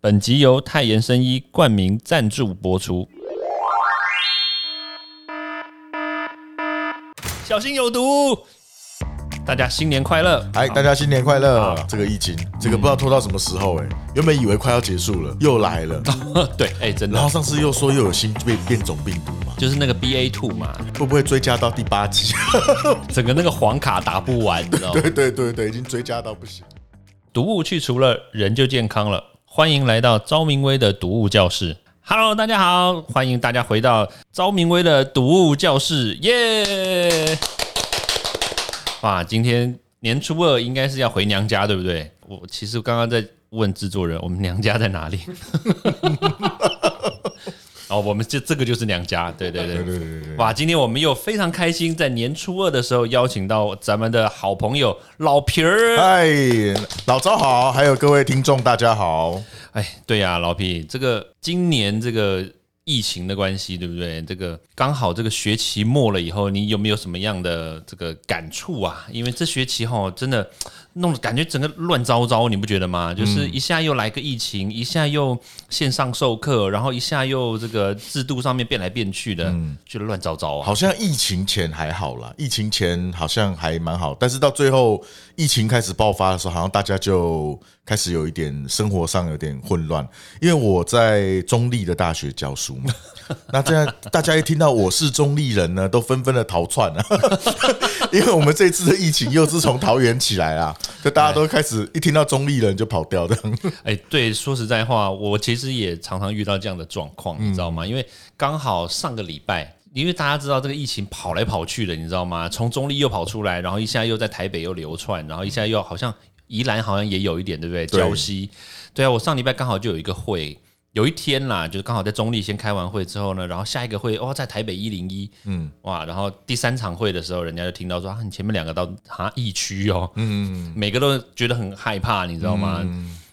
本集由泰妍生医冠名赞助播出。小心有毒！大家新年快乐！哎，大家新年快乐！这个疫情，这个不知道拖到什么时候哎，原本以为快要结束了，又来了。对，哎，真的然后上次又说又有新变变种病毒嘛，就是那个 BA two 嘛，会不会追加到第八集？整个那个黄卡打不完，你知道吗？对对对对，已经追加到不行。毒物去除了，人就健康了。欢迎来到昭明威的读物教室。Hello，大家好，欢迎大家回到昭明威的读物教室，耶！哇，今天年初二应该是要回娘家，对不对？我其实刚刚在问制作人，我们娘家在哪里？哦，我们这这个就是娘家，对对对对对对对，哇，今天我们又非常开心，在年初二的时候邀请到咱们的好朋友老皮儿。嗨，老赵好，还有各位听众大家好。哎，对呀、老皮，这个今年这个疫情的关系，对不对？这个刚好这个学期末了以后，你有没有什么样的这个感触啊？因为这学期哈，真的弄得感觉整个乱糟糟，你不觉得吗？就是一下又来个疫情，一下又线上授课，然后一下又这个制度上面变来变去的，觉得乱糟糟啊。好像疫情前还好啦，疫情前好像还蛮好，但是到最后疫情开始爆发的时候，好像大家就开始有一点生活上有点混乱。因为我在中立的大学教书嘛，那这样大家一听到我是中立人呢，都纷纷的逃窜啊，因为我们这次的疫情又是从桃园起来啦，就大家都开始一听到中立人就跑掉的。哎，对，说实在话，我其实也常常遇到这样的状况，你知道吗？因为刚好上个礼拜，因为大家知道这个疫情跑来跑去的，你知道吗？从中立又跑出来，然后一下又在台北又流窜，然后一下又好像宜兰好像也有一点，对不对？对礁溪，对啊，我上礼拜刚好就有一个会。有一天啦，就是刚好在中立先开完会之后呢，然后下一个会哦在台北一零一，嗯，哇，然后第三场会的时候，人家就听到说啊，你前面两个到啊疫区哦，嗯，每个都觉得很害怕，你知道吗？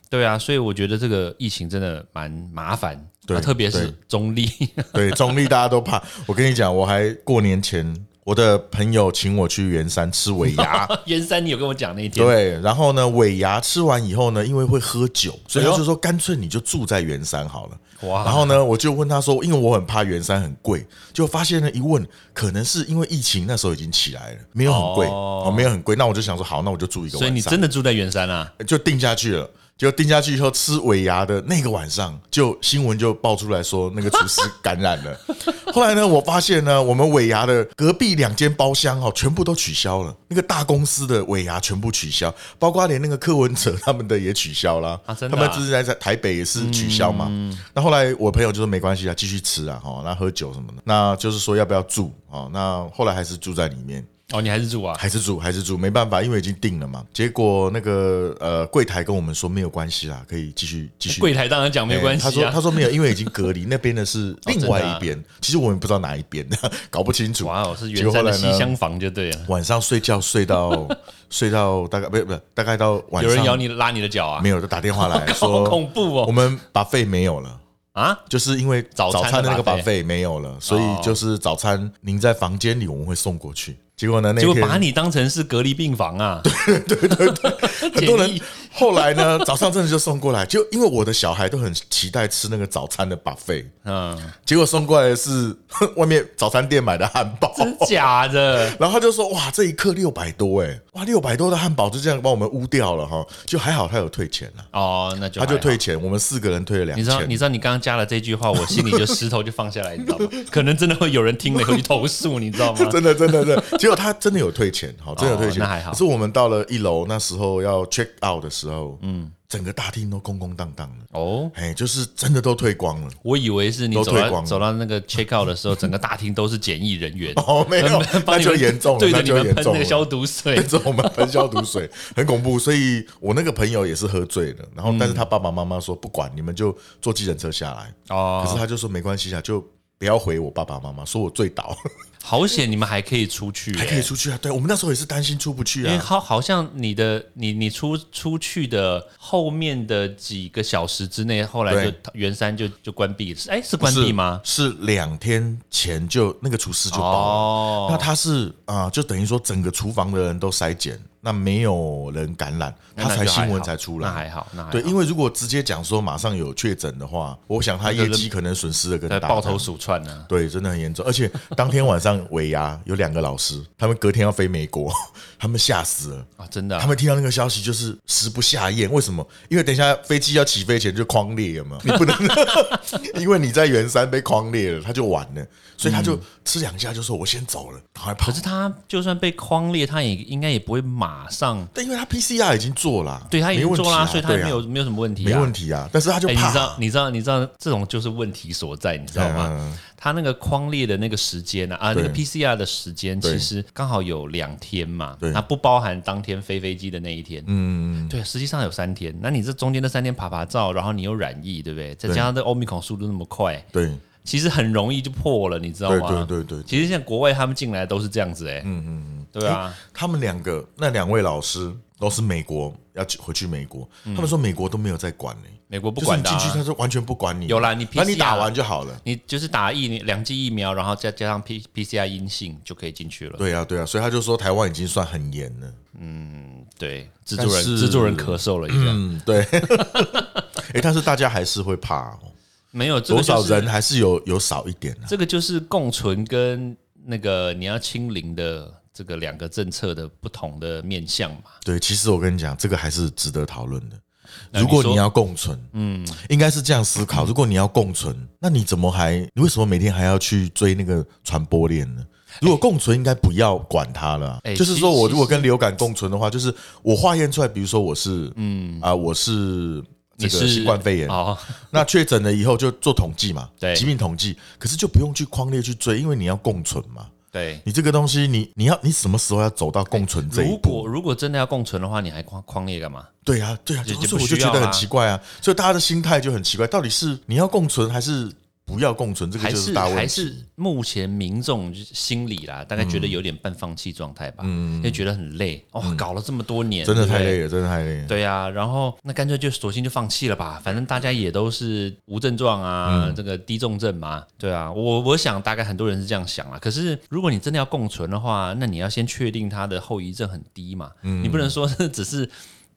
对啊，所以我觉得这个疫情真的蛮麻烦，对啊特别是中立，对，中立大家都怕。我跟你讲，我还过年前，我的朋友请我去圆山吃尾牙。圆山你有跟我讲那一天，对，然后呢，尾牙吃完以后呢，因为会喝酒，所以他就说干脆你就住在圆山好了。哇然后呢，我就问他说，因为我很怕圆山很贵，就发现呢，一问可能是因为疫情那时候已经起来了，没有很贵哦哦，没有很贵。那我就想说，好，那我就住一个晚上，所以你真的住在圆山啊？就定下去了。就定下去以后，吃尾牙的那个晚上，就新闻就爆出来说那个厨师感染了。后来呢，我发现呢，我们尾牙的隔壁两间包厢哦，全部都取消了。那个大公司的尾牙全部取消，包括连那个柯文哲他们的也取消了。啊真的啊他们之前在台北也是取消嘛。那后来我朋友就说没关系啊，继续吃啊，哈，那喝酒什么的，那就是说要不要住啊？那后来还是住在里面。哦，你还是住啊？还是住还是住，没办法，因为已经定了嘛。结果那个呃柜台跟我们说没有关系啦，可以继续继续。柜台当然讲没关系他说。他说没有，因为已经隔离，那边的是另外一边。其实我们不知道哪一边，搞不清楚。哇哦，是结圆山的西厢房就对了。晚上睡觉睡到 睡到大概不是不是大概到晚上有人咬你拉你的脚啊？没有就打电话来 好说恐怖哦！我们把费没有了。啊，就是因为早餐的那个把费没有了，所哦以就是早餐您在房间里我们会送过去。结果呢，那结果把你当成是隔离病房啊？对对对对 很多人后来呢，早上真的就送过来，就因为我的小孩都很期待吃那个早餐的 buffet，嗯，结果送过来的是 外面早餐店买的汉堡。真假的？然后他就说：“哇，这一克六百多哎，哇，六百多的汉堡就这样把我们污掉了哈。”就还好他有退钱了，哦，那就他就退钱，我们四个人退了两你知道，你。知道，你刚刚加了这句话，我心里就石头就放下来，你知道吗？可能真的会有人听了去投诉，你知道吗？真的，真的，真的，结果他真的有退钱，好，真的有退钱，哦那还好可是我们到了一楼那时候要 check out 的时候，嗯，整个大厅都空空荡荡的，哦，哎，就是真的都退光了。我以为是你走到走到那个 check out 的时候，整个大厅都是检疫人员，哦，没有，那就严重了，对着那就你们喷。那个消毒水对，着我们喷消毒水，很恐怖。所以我那个朋友也是喝醉了，然后但是他爸爸妈妈说不管，你们就坐计程车下来。哦。可是他就说没关系啊，就不要回我爸爸妈妈，说我醉倒，好险你们还可以出去、还可以出去啊。对我们那时候也是担心出不去啊因为啊。好好像你的你你出出去的后面的几个小时之内，后来就对圆山就就关闭了，是哎是关闭吗？是两天前就那个厨师就爆了。哦，那他是啊、就等于说整个厨房的人都筛检，那没有人感染，他才新闻才出来。那还好，那还好对，因为如果直接讲说马上有确诊的话，我想他业绩可能损失的更大。在抱头鼠窜呢。对，真的很严重。而且当天晚上尾牙有两个老师，他们隔天要飞美国，他们吓死了。啊，真的啊、他们听到那个消息就是食不下咽，为什么？因为等一下飞机要起飞前就框裂了嘛，你不能，因为你在圆山被框裂了，他就完了，所以他就吃两下就说我先走了，赶快跑可。是他就算被框裂，他也应该也不会马上，但因为他 PCR 已经做了啊，对他已经做啦，啊所以他对啊没有没有什么问题啊，没问题啊，但是他就哎，你知道，你知道，你知道，这种就是问题所在，你知道吗？嗯他那个框列的那个时间呢、啊，那个 PCR 的时间其实刚好有两天嘛对，它不包含当天飞飞机的那一天。嗯，对，实际上有三天。那你这中间的三天爬爬照，然后你又染疫，对不对？再加上这欧米孔速度那么快，对。其实很容易就破了，你知道吗？对对对，其实现在国外他们进来都是这样子、哎，嗯嗯嗯，对啊，他们两个那两位老师都是美国要去回去美国，他们说美国都没有在管呢，美国不管的、你进去，他啊。说完全不管你，有啦你那你 PCR 打完就好了。你就是打疫两剂疫苗，然后再加上 P PCR 阴性就可以进去了。对啊，对啊，所以他就说台湾已经算很严了。嗯对，制作人制作人咳嗽了一下，嗯，对。哎，但是大家还是会怕哦，没有这个多少人还是有有少一点啊。这个就是共存跟那个你要清零的这个两个政策的不同的面向嘛。对，其实我跟你讲，这个还是值得讨论的。如果你要共存，嗯，应该是这样思考。如果你要共存，那你怎么还？你为什么每天还要去追那个传播链呢？如果共存，应该不要管它了就是说我如果跟流感共存的话，就是我化验出来，比如说我是，嗯啊，我是这个新冠肺炎，哦，那确诊了以后就做统计嘛，对疾病统计，可是就不用去框列去追，因为你要共存嘛。对。你这个东西，你你要你什么时候要走到共存这一步？如果如果真的要共存的话，你还框框列干嘛？对啊，对啊，就就是就不我就觉得很啊奇怪啊，所以大家的心态就很奇怪，到底是你要共存还是不要共存？这个还就是大问题。还是目前民众就是心里啦，大概觉得有点半放弃状态吧，嗯，就觉得很累哦，搞了这么多年，真的太累了，真的太累了。对啊、然后那干脆就索性就放弃了吧，反正大家也都是无症状啊，这个低重症嘛，对啊，我我想大概很多人是这样想啊。可是如果你真的要共存的话，那你要先确定它的后遗症很低嘛，你不能说是只是。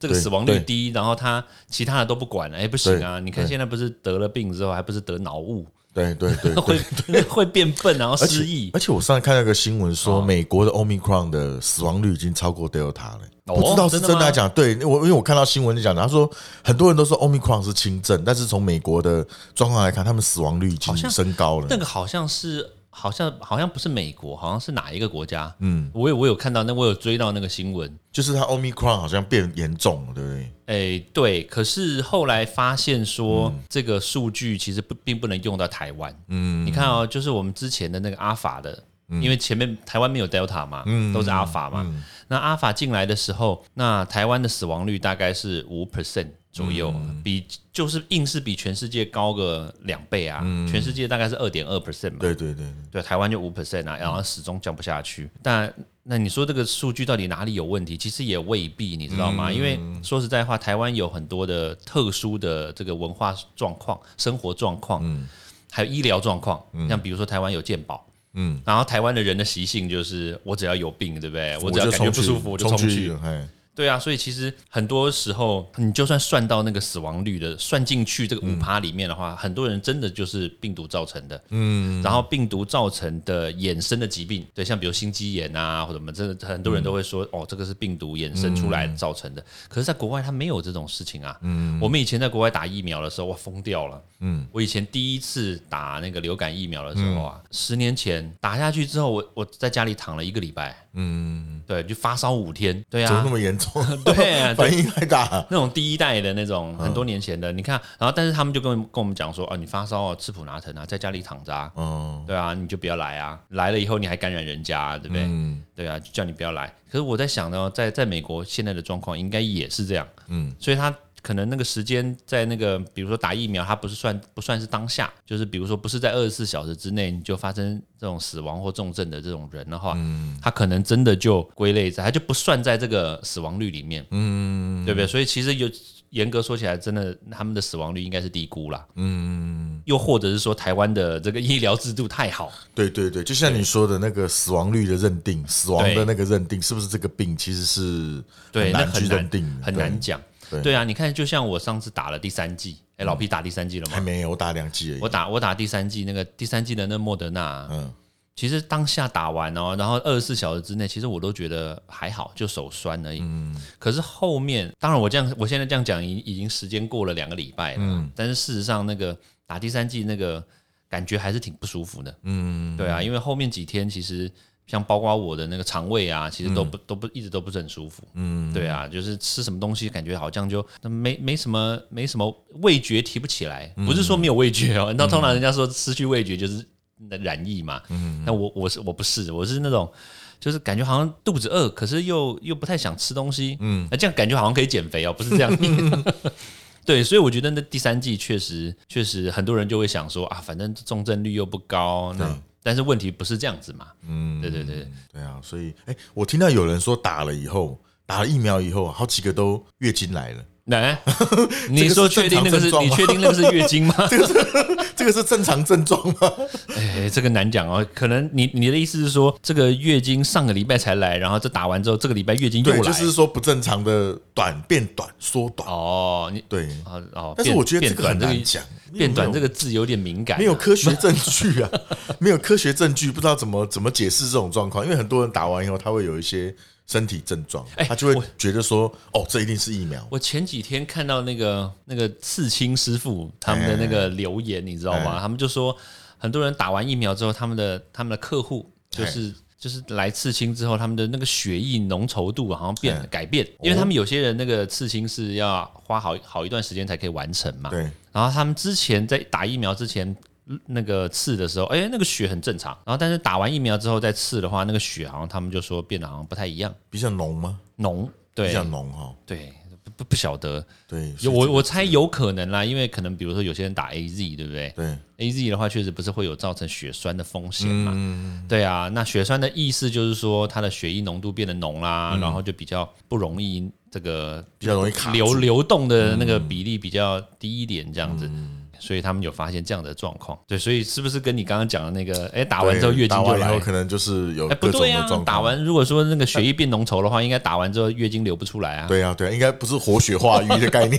这个对死亡率对低，然后他其他的都不管了，哎，不行啊！对你看现在不是得了病之后，还不是得脑雾，对对对 对会 会变笨，然后失忆。而且我上次看到一个新闻说，哦美国的 Omicron 的死亡率已经超过 Delta 了。我不知道是真的还是假。对我，因为我看到新闻就讲，他说很多人都说 Omicron 是轻症，但是从美国的状况来看，他们死亡率已经升高了。那个好像是好像好像不是美国，好像是哪一个国家？嗯，我有我有看到，那我有追到那个新闻。就是它 Omicron 好像变严重了，对不对？哎，对，可是后来发现说，这个数据其实不并不能用到台湾。嗯，你看哦，就是我们之前的那个阿法的，因为前面台湾没有 Delta 嘛，都是阿法嘛。那阿法进来的时候，那台湾的死亡率大概是五 percent 左右，比就是硬是比全世界高个两倍啊。全世界大概是二点二 percent 嘛。对对对，对，台湾就五 percent 啊，然后始终降不下去。但那你说这个数据到底哪里有问题？其实也未必，你知道吗？因为说实在话，台湾有很多的特殊的这个文化状况、生活状况，还有医疗状况。像比如说台湾有健保，嗯，然后台湾的人的习性就是我只要有病，对不对？我只要就感觉不舒服我就冲去。哎，对啊，所以其实很多时候，你就算算到那个死亡率的算进去这个五趴里面的话，很多人真的就是病毒造成的。嗯，然后病毒造成的衍生的疾病，对，像比如心肌炎啊，或者什么，真的很多人都会说，哦，这个是病毒衍生出来造成的。可是，在国外它没有这种事情啊。嗯，我们以前在国外打疫苗的时候，哇，疯掉了。嗯，我以前第一次打那个流感疫苗的时候啊，十年前打下去之后，我我在家里躺了一个礼拜。嗯，对，就发烧五天。对啊怎么那，么严重？对啊，对反应太大。那种第一代的那种很多年前的，你看，然后但是他们就跟跟我们讲说，哦，你发烧啊，吃普拿疼啊，在家里躺着啊，哦，对啊，你就不要来啊，来了以后你还感染人家、啊，对不对？嗯。对啊，就叫你不要来。可是我在想呢，在在美国现在的状况应该也是这样，嗯，所以他可能那个时间在那个，比如说打疫苗，它不是算不算是当下，就是比如说不是在二十四小时之内你就发生这种死亡或重症的这种人的话，嗯，他可能真的就归类在，他就不算在这个死亡率里面，嗯，对不对？所以其实有严格说起来，真的他们的死亡率应该是低估啦，嗯，又或者是说台湾的这个医疗制度太好，对对对，就像你说的那个死亡率的认定，死亡的那个认定，是不是这个病其实是对，那很难认定，很对。难讲。对对啊，你看，就像我上次打了第三季，哎，老皮打第三季了吗？还没有，我打两季而已。我打我打第三季，那个第三季的那莫德纳，嗯，其实当下打完哦，然后二十四小时之内，其实我都觉得还好，就手酸而已。嗯可是后面，当然我这样，我现在这样讲，已已经时间过了两个礼拜了，嗯但是事实上那个打第三季那个感觉还是挺不舒服的。嗯，对啊，因为后面几天其实像包括我的那个肠胃啊，其实都不、都不一直都不是很舒服。嗯，对啊，就是吃什么东西感觉好像就没没什么没什么味觉提不起来，不是说没有味觉哦。那、通常人家说失去味觉就是染疫嘛，嗯，那我我是我不是，我是那种。就是感觉好像肚子饿，可是又又不太想吃东西，嗯，那这样感觉好像可以减肥哦，不是这样。对，所以我觉得那第三季确实确实很多人就会想说啊，反正重症率又不高，那但是问题不是这样子嘛，嗯，对对对，对啊，所以哎，我听到有人说打了以后，打了疫苗以后，好几个都月经来了，来，你说确定那个是你确定那个是月经吗？这个是这个是正常症状吗？哎，这个难讲哦，可能你你的意思是说，这个月经上个礼拜才来，然后这打完之后，这个礼拜月经又对，来，就是说不正常的短变短缩短，哦，你对。哦哦，但是我觉得这个很难讲，变短这个个字有点敏感啊，没有科学证据啊，没有科学证据，不知道怎么怎么解释这种状况。因为很多人打完以后，他会有一些身体症状，哎他就会觉得说，哦，这一定是疫苗。我前几天看到那个那个刺青师傅他们的那个留言，你知道吗？哎他们就说很多人打完疫苗之后，他们的他们的客户就是。就是来刺青之后，他们的那个血液浓稠度好像变哎改变，因为他们有些人那个刺青是要花好好一段时间才可以完成嘛。对，然后他们之前在打疫苗之前那个刺的时候，哎，那个血很正常。然后但是打完疫苗之后再刺的话，那个血好像他们就说变得好像不太一样，比较浓吗？浓。对比对较浓哈。对，不不不晓得。对，我我猜有可能啦，因为可能比如说有些人打 A Z 对不对对？A Z 的话确实不是会有造成血栓的风险嘛？嗯对啊，那血栓的意思就是说它的血液浓度变得浓啦，然后就比较不容易这个比较容易卡流流动的那个比例比较低一点这样子。嗯所以他们有发现这样的状况，对，所以是不是跟你刚刚讲的那个，哎，打完之后月经就来打完可能就是有哎，不对啊的状，况。打完如果说那个血液变浓稠的话，应该打完之后月经流不出来啊，对啊，对啊，应该不是活血化瘀的概念，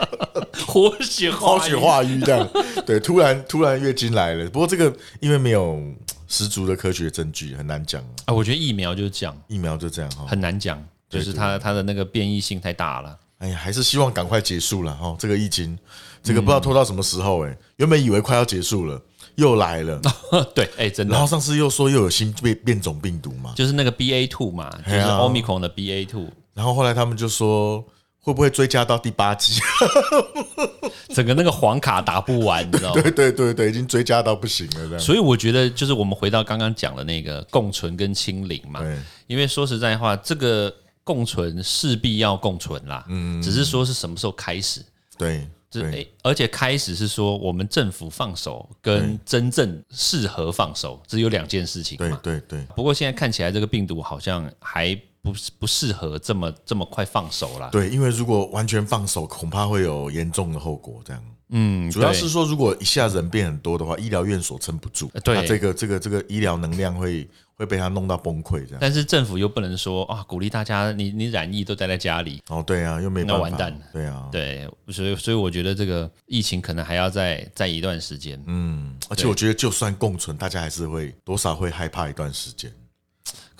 活血化活血化瘀这样。对，突然突然月经来了，不过这个因为没有十足的科学证据，很难讲。啊，我觉得疫苗就是这样。疫苗就这样哈。很难讲，就是它它的那个变异性太大了。哎呀，还是希望赶快结束了哈。这个疫情，这个不知道拖到什么时候哎。原本以为快要结束了，又来了，对，哎、真的，然后上次又说又有新变变种病毒嘛，就是那个 B A two 嘛，就是哎呀 Omicron 的 B A two，然后后来他们就说会不会追加到第八季？整个那个黄卡打不完，你知道吗？对对对对，已经追加到不行了这样。所以我觉得，就是我们回到刚刚讲的那个共存跟清零嘛，对，因为说实在话，这个共存势必要共存啦，嗯，只是说是什么时候开始。对就是对而且开始是说我们政府放手跟真正适合放手，只有两件事情对嘛。对对，不过现在看起来这个病毒好像还不不适合这么这么快放手啦。对，因为如果完全放手，恐怕会有严重的后果。这样，嗯，主要是说，如果一下人变很多的话，医疗院所撑不住，对这个这个这个医疗能量会会被他弄到崩溃这样。但是政府又不能说啊，鼓励大家你你染疫都待在家里，哦，对啊，又没办法，那完蛋了对啊，对，所以所以我觉得这个疫情可能还要再再一段时间。嗯，而且我觉得就算共存，大家还是会多少会害怕一段时间。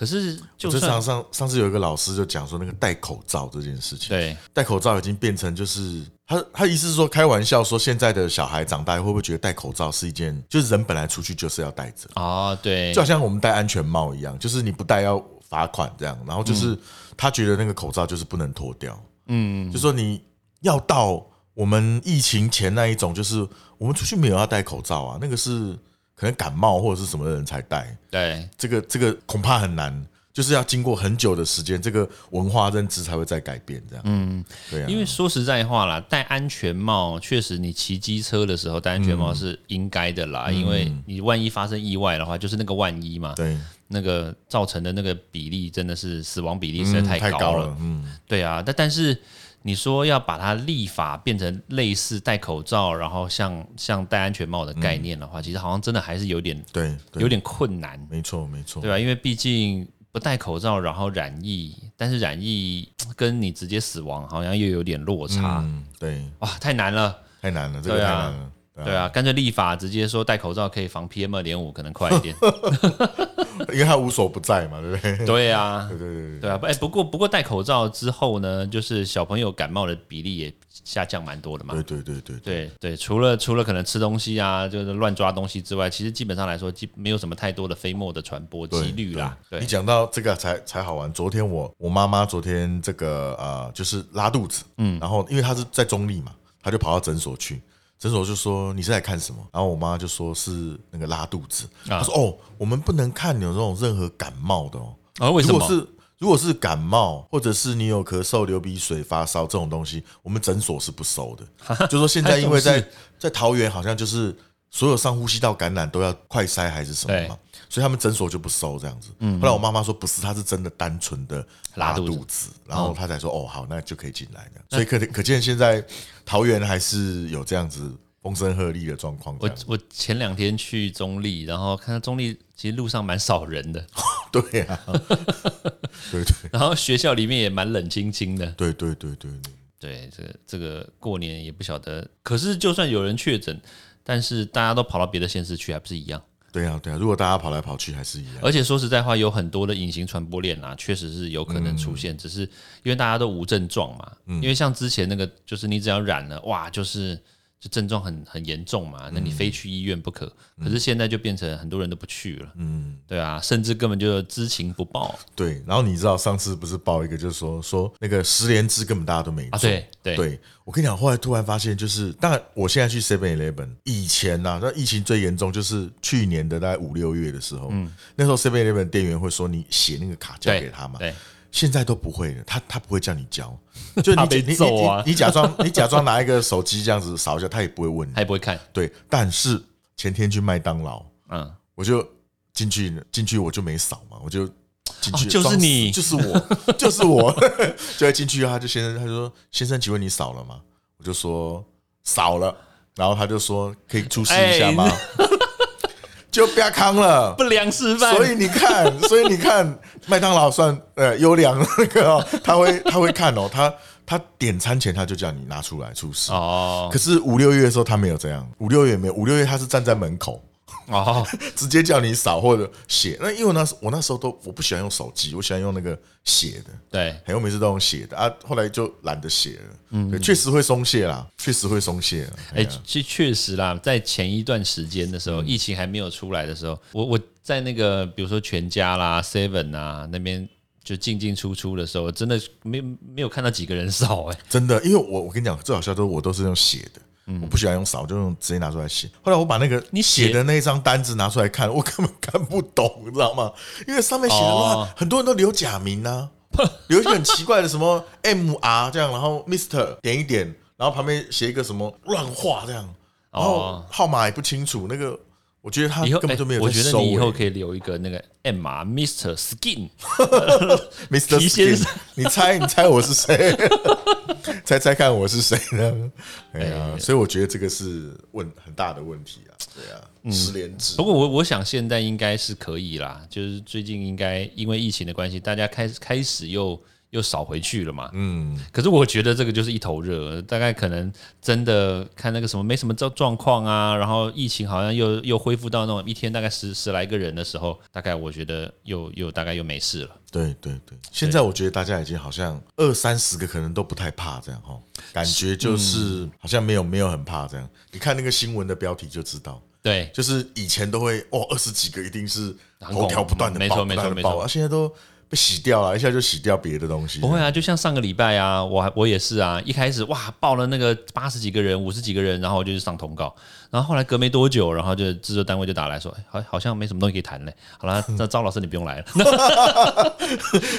可是就我就上上上次有一个老师就讲说，那个戴口罩这件事情，对戴口罩已经变成就是他他意思是说开玩笑说，现在的小孩长大会不会觉得戴口罩是一件，就是人本来出去就是要戴着，啊，对就好像我们戴安全帽一样，就是你不戴要罚款这样，然后就是他觉得那个口罩就是不能脱掉，嗯，就说你要到我们疫情前那一种，就是我们出去没有要戴口罩啊，那个是可能感冒或者是什么的人才戴，对。这个这个恐怕很难，就是要经过很久的时间，这个文化认知才会再改变这样。嗯，对啊，因为说实在话啦，戴安全帽确实，你骑机车的时候戴安全帽是应该的啦，因为你万一发生意外的话，就是那个万一嘛，对。那个造成的那个比例真的是死亡比例实在嗯太高了。太高了，嗯，对啊，但但是你说要把它立法变成类似戴口罩，然后像像戴安全帽的概念的话，其实好像真的还是有点对，对。有点困难，没错没错。对，吧？因为毕竟不戴口罩，然后染疫，但是染疫跟你直接死亡好像又有点落差，嗯，对，哇，太难了。太难了，这个太难了。对啊，干脆立法直接说戴口罩可以防 PM 二点五，可能快一点。因为他无所不在嘛，对不对？对啊，对对对对，啊，哎，不过不过戴口罩之后呢，就是小朋友感冒的比例也下降蛮多的嘛。对对对对对，对对，除了除了可能吃东西啊，就是乱抓东西之外，其实基本上来说，基没有什么太多的飞沫的传播对几率啦。对你，讲到这个才才好玩。昨天我我妈妈昨天这个呃，就是拉肚子，嗯，然后因为她是在中立嘛，她就跑到诊所去，诊所就说你是来看什么？然后我妈就说是那个拉肚子，啊她说哦，我们不能看有这种任何感冒的哦，啊，为什么？如果是如果是感冒，或者是你有咳嗽、流鼻水、发烧这种东西，我们诊所是不收的。就说现在因为在在桃园，好像就是所有上呼吸道感染都要快筛还是什么嘛，所以他们诊所就不收这样子。后来我妈妈说不是，她是真的单纯的拉拉肚子然后她才说哦好，那就可以进来的。所以可可见现在桃园还是有这样子风声鹤唳的状况。我我前两天去中立，然后看到中立其实路上蛮少人的，对呀，对对然后学校里面也蛮冷清清的。对对对对对。对，这个这个过年也不晓得，可是就算有人确诊，但是大家都跑到别的县市去，还不是一样？对啊，对啊，如果大家跑来跑去还是一样。而且说实在话，有很多的隐形传播链啊，确实是有可能出现，只是因为大家都无症状嘛。因为像之前那个，就是你只要染了，哇，就是就症状很很严重嘛，那你非去医院不可。可是现在就变成很多人都不去了，嗯，对啊，甚至根本就知情不报。对，然后你知道上次不是报一个，就是说说那个十连制根本大家都没啊，做。对对。对，我跟你讲，后来突然发现，就是当然我现在去 Seven Eleven，以前呐、那疫情最严重就是去年的大概五六月的时候，嗯。那时候 Seven Eleven 店员会说你写那个卡交对给他嘛，对，现在都不会了，他他不会叫你交，就你你你啊。你你假装你假装拿一个手机这样子扫一下，他也不会问你。他。也不会看，对，但是前天去麦当劳，嗯，我就进去进去我就没扫嘛，我就进去、哦就是你。就是我，就是我，就在进去，他就先生他就说先生，请问你扫了吗？我就说扫了，然后他就说可以出示一下吗？就不要康了。不良示范。所以你看，所以你看，麦当劳算呃优良那个、哦，他会他会看哦，他他点餐前他就叫你拿出来出示。哦可是五六月的时候他没有这样，五六月没有，五六月他是站在门口，哦，直接叫你扫或者写。那因为我那时我那时候都我不喜欢用手机，我喜欢用那个写的，对，还有每次都用写的啊。后来就懒得写了，嗯，确实会松懈啦，确实会松懈了。哎其，，确确实啦，在前一段时间的时嗯候，疫情还没有出来的时候，我我在那个比如说全家啦、Seven 啊那边就进进出出的时候，真的没没有看到几个人扫哎、真的，因为我我跟你讲，最好笑都是我都是用写的。我不喜欢用扫，就用直接拿出来写。后来我把那个你写写的那一张单子拿出来看，我根本看不懂，你知道吗？因为上面写的话，哦很多人都留假名啊，留一些很奇怪的什么 M R 这样，然后 Mister 点一点，然后旁边写一个什么乱画这样，然后哦号码也不清楚。那个我觉得他以后根本就没有哎我觉得你以后可以留一个那个 M 啊，Mr. Skin，Mr. 皮先 Skin，生你猜你猜我是谁？猜猜看我是谁呢？哎呀，所以我觉得这个是问很大的问题啊，对啊，十连制不过我我想现在应该是可以啦，就是最近应该因为疫情的关系，大家开始开始又又少回去了嘛。嗯，可是我觉得这个就是一头热，大概可能真的看那个什么没什么状状况啊，然后疫情好像又又恢复到那种一天大概十十来个人的时候，大概我觉得又又大概又没事了。对对对，现在我觉得大家已经好像二三十个可能都不太怕这样哈，感觉就是好像没有没有很怕这样。你看那个新闻的标题就知道，对，就是以前都会哦二十几个一定是头条不断的没错，没错没错现在都被洗掉了，一下就洗掉别的东西。不会啊，就像上个礼拜啊，我还我也是啊，一开始哇报了那个八十几个人、五十几个人，然后我就去上通告，然后后来隔没多久，然后就制作单位就打来说，哎好好像没什么东西可以谈嘞。好了，那赵老师你不用来了。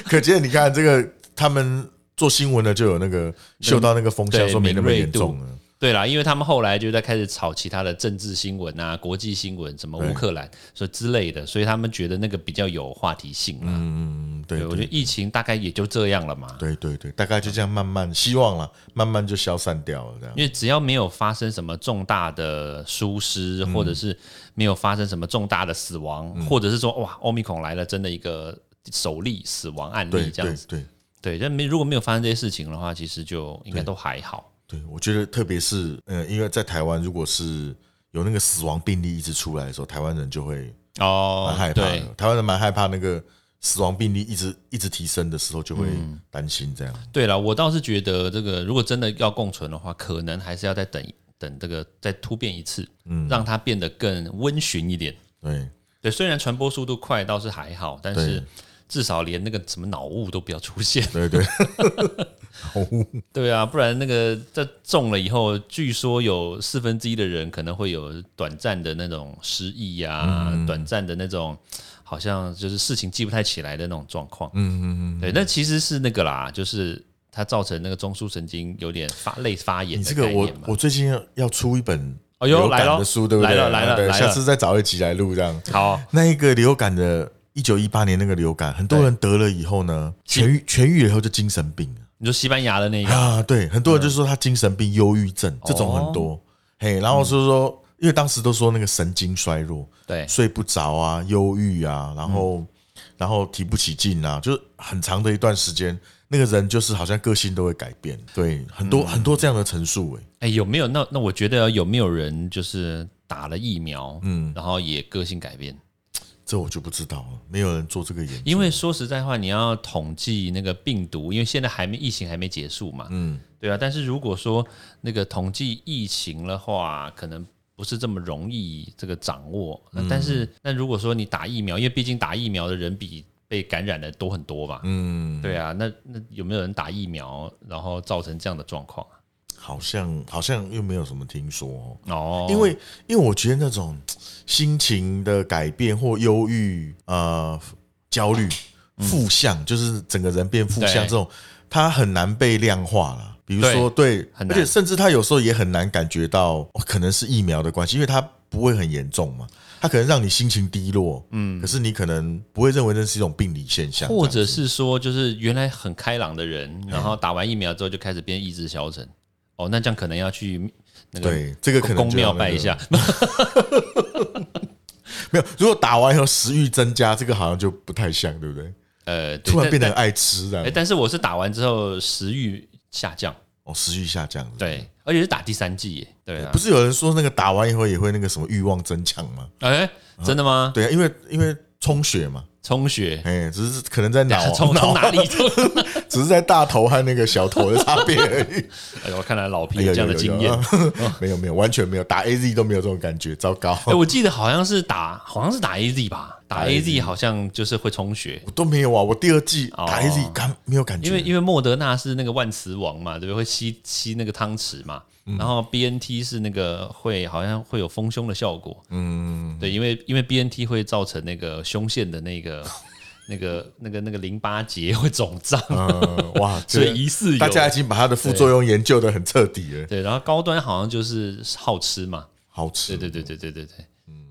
可见你看这个他们做新闻的就有那个嗅到那个风向，说没那么严重了。对啦，因为他们后来就在开始炒其他的政治新闻啊、国际新闻，什么乌克兰所以之类的，所以他们觉得那个比较有话题性嘛。嗯，对对，我觉得疫情大概也就这样了嘛。对对对，大概就这样慢慢，希望了，慢慢就消散掉了这样。因为只要没有发生什么重大的疏失，或者是没有发生什么重大的死亡，或者是说哇，欧米孔来了，真的一个首例死亡案例这样子。对对对，但没如果没有发生这些事情的话，其实就应该都还好。对，我觉得特别是呃，因为在台湾，如果是有那个死亡病例一直出来的时候，台湾人就会哦蛮哦害怕的。对，台湾人蛮害怕那个死亡病例一直一直提升的时候，就会嗯担心这样。对了，我倒是觉得这个如果真的要共存的话，可能还是要再等等这个再突变一次，嗯，让它变得更温驯一点。对对，虽然传播速度快倒是还好，但是至少连那个什么脑雾都不要出现。对对，对啊，不然那个在中了以后，据说有四分之一的人可能会有短暂的那种失忆呀、嗯短暂的那种好像就是事情记不太起来的那种状况。嗯嗯嗯，对，那其实是那个啦，就是它造成那个中枢神经有点发类发炎的你这个我。我最近要要出一本哦呦流感的书，对不对？来了来了对，下次再找一集来录这样。好，那一个流感的，一九一八年那个流感，很多人得了以后呢，痊愈痊愈了以后就精神病了你说西班牙的那个，啊，对，很多人就说他精神病、忧郁症这种很多，嘿，然后就是说，因为当时都说那个神经衰弱，对，睡不着啊，忧郁啊，然后然后提不起劲啊，就是很长的一段时间，那个人就是好像个性都会改变，对，很多很多这样的陈述，哎，哎，有没有？那那我觉得有没有人就是打了疫苗，嗯，然后也个性改变？这我就不知道了，没有人做这个研究，因为说实在话，你要统计那个病毒，因为现在还没疫情还没结束嘛，嗯，对啊。但是如果说那个统计疫情的话，可能不是这么容易这个掌握。那但是那如果说你打疫苗，因为毕竟打疫苗的人比被感染的多很多嘛，嗯，对啊。那那有没有人打疫苗，然后造成这样的状况啊？好像好像又没有什么听说。哦。哦，因为因为我觉得那种心情的改变或忧郁、呃焦虑、负向，就是整个人变负向对。这种，它很难被量化了。比如说，对，很难。而且甚至他有时候也很难感觉到，哦可能是疫苗的关系，因为它不会很严重嘛，它可能让你心情低落，嗯，可是你可能不会认为那是一种病理现象，或者这样子。是说，就是原来很开朗的人，然后打完疫苗之后就开始变意志消沉。哦，那这样可能要去那个对这个可能公庙拜一下。没有。如果打完以后食欲增加，这个好像就不太像，对不对？呃，突然变得爱吃这但哎，样，但是我是打完之后食欲下降，哦，食欲下降，对，而且是打第三剂耶，对啊不，是有人说那个打完以后也会那个什么欲望增强吗？哎，真的吗？对啊，因为因为充血嘛，充血，哎，只是可能在 脑从哪里充？只是在大头和那个小头的差别而已。哎呦，看来老皮哎有这样的经验。没有没有，完全没有，打 AZ 都没有这种感觉，糟糕，哎，我记得好像是打，好像是打 AZ 吧，打打 AZ 好像就是会充血。我都没有啊，我第二季打哦 AZ 感没有感觉，因为因为莫德纳是那个万磁王嘛，对不对？会吸吸那个汤匙嘛，嗯然后 BNT 是那个会好像会有丰胸的效果，嗯，对，因为因为 BNT 会造成那个胸腺的那个那个那个那个淋巴结会肿胀，嗯 哇，所这以疑似大家已经把它的副作用研究的很彻底了，对，然后高端好像就是好吃嘛，好吃，对对对对对对对。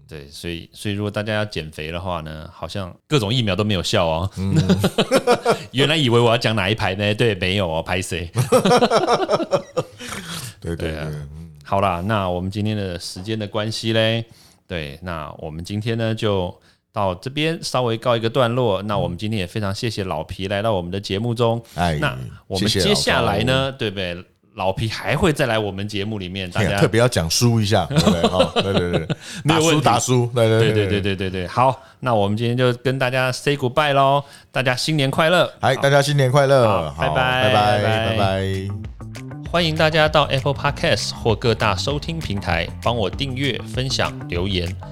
对，所以所以如果大家要减肥的话呢，好像各种疫苗都没有效哦。嗯 原来以为我要讲哪一排呢？对，没有哦，排谁？对对对啊对，嗯好啦，那我们今天的时间的关系嘞，对，那我们今天呢就到这边稍微告一个段落。那我们今天也非常谢谢老皮来到我们的节目中。哎，那我们接下来呢，对不对？老皮还会再来我们节目里面，大家特别要讲书一下，对对对，打书打书，对对对对对对对。好，那我们今天就跟大家 say goodbye 喽，大家新年快乐！哎，大家新年快乐，拜拜拜拜拜拜。欢迎大家到 Apple Podcast 或各大收听平台帮我订阅、分享、留言。